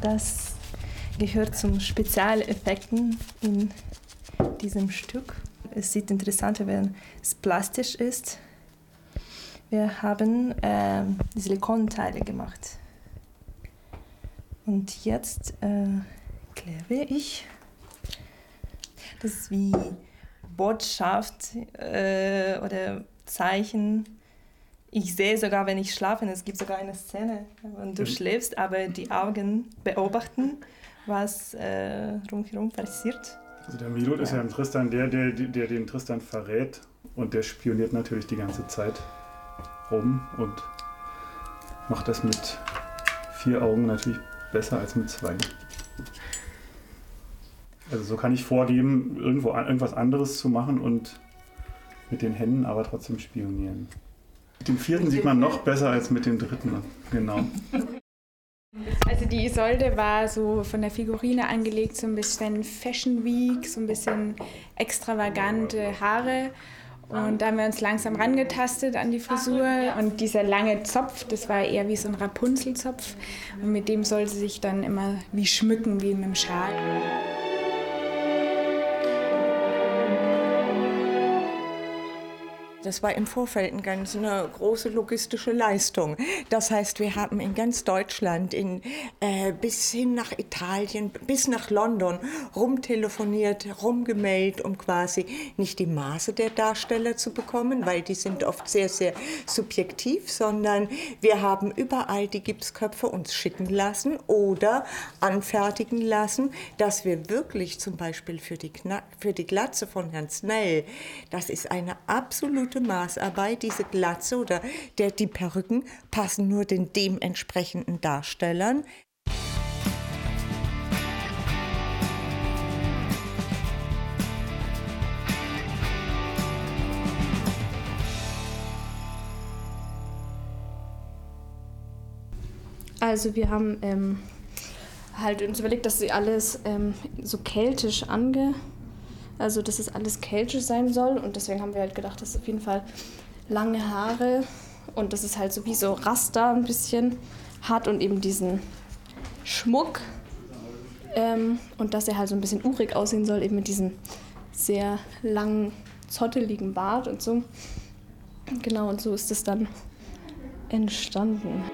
Das gehört zum Spezialeffekten in diesem Stück. Es sieht interessant aus, wenn es plastisch ist. Wir haben äh, Silikonteile gemacht. Und jetzt äh, klebe ich. Das ist wie Botschaft äh, oder Zeichen ich sehe sogar, wenn ich schlafe, es gibt sogar eine Szene, wenn du mhm. schläfst, aber die Augen beobachten, was äh, rumherum passiert. Also der Milo ja. ist ja im Tristan der, der, der den Tristan verrät und der spioniert natürlich die ganze Zeit rum und macht das mit vier Augen natürlich besser als mit zwei. Also so kann ich vorgeben, irgendwo irgendwas anderes zu machen und mit den Händen aber trotzdem spionieren. Den vierten sieht man noch besser als mit dem dritten. Genau. Also die Isolde war so von der Figurine angelegt, so ein bisschen Fashion Week, so ein bisschen extravagante Haare. Und da haben wir uns langsam rangetastet an die Frisur. Und dieser lange Zopf, das war eher wie so ein Rapunzelzopf. Und mit dem soll sie sich dann immer wie schmücken, wie mit einem Schal. Das war im Vorfeld eine ganz eine große logistische Leistung. Das heißt, wir haben in ganz Deutschland, in, äh, bis hin nach Italien, bis nach London rumtelefoniert, rumgemeldet, um quasi nicht die Maße der Darsteller zu bekommen, weil die sind oft sehr, sehr subjektiv, sondern wir haben überall die Gipsköpfe uns schicken lassen oder anfertigen lassen, dass wir wirklich zum Beispiel für die, Kna für die Glatze von Herrn Snell, das ist eine absolute gute Maßarbeit. Diese Glatze oder der, die Perücken passen nur den dementsprechenden Darstellern. Also wir haben ähm, halt uns überlegt, dass sie alles ähm, so keltisch ange also, dass es alles keltisch sein soll. Und deswegen haben wir halt gedacht, dass auf jeden Fall lange Haare und dass es halt so wie so Raster ein bisschen hat und eben diesen Schmuck. Ähm, und dass er halt so ein bisschen urig aussehen soll, eben mit diesem sehr langen, zotteligen Bart und so. Genau, und so ist es dann entstanden.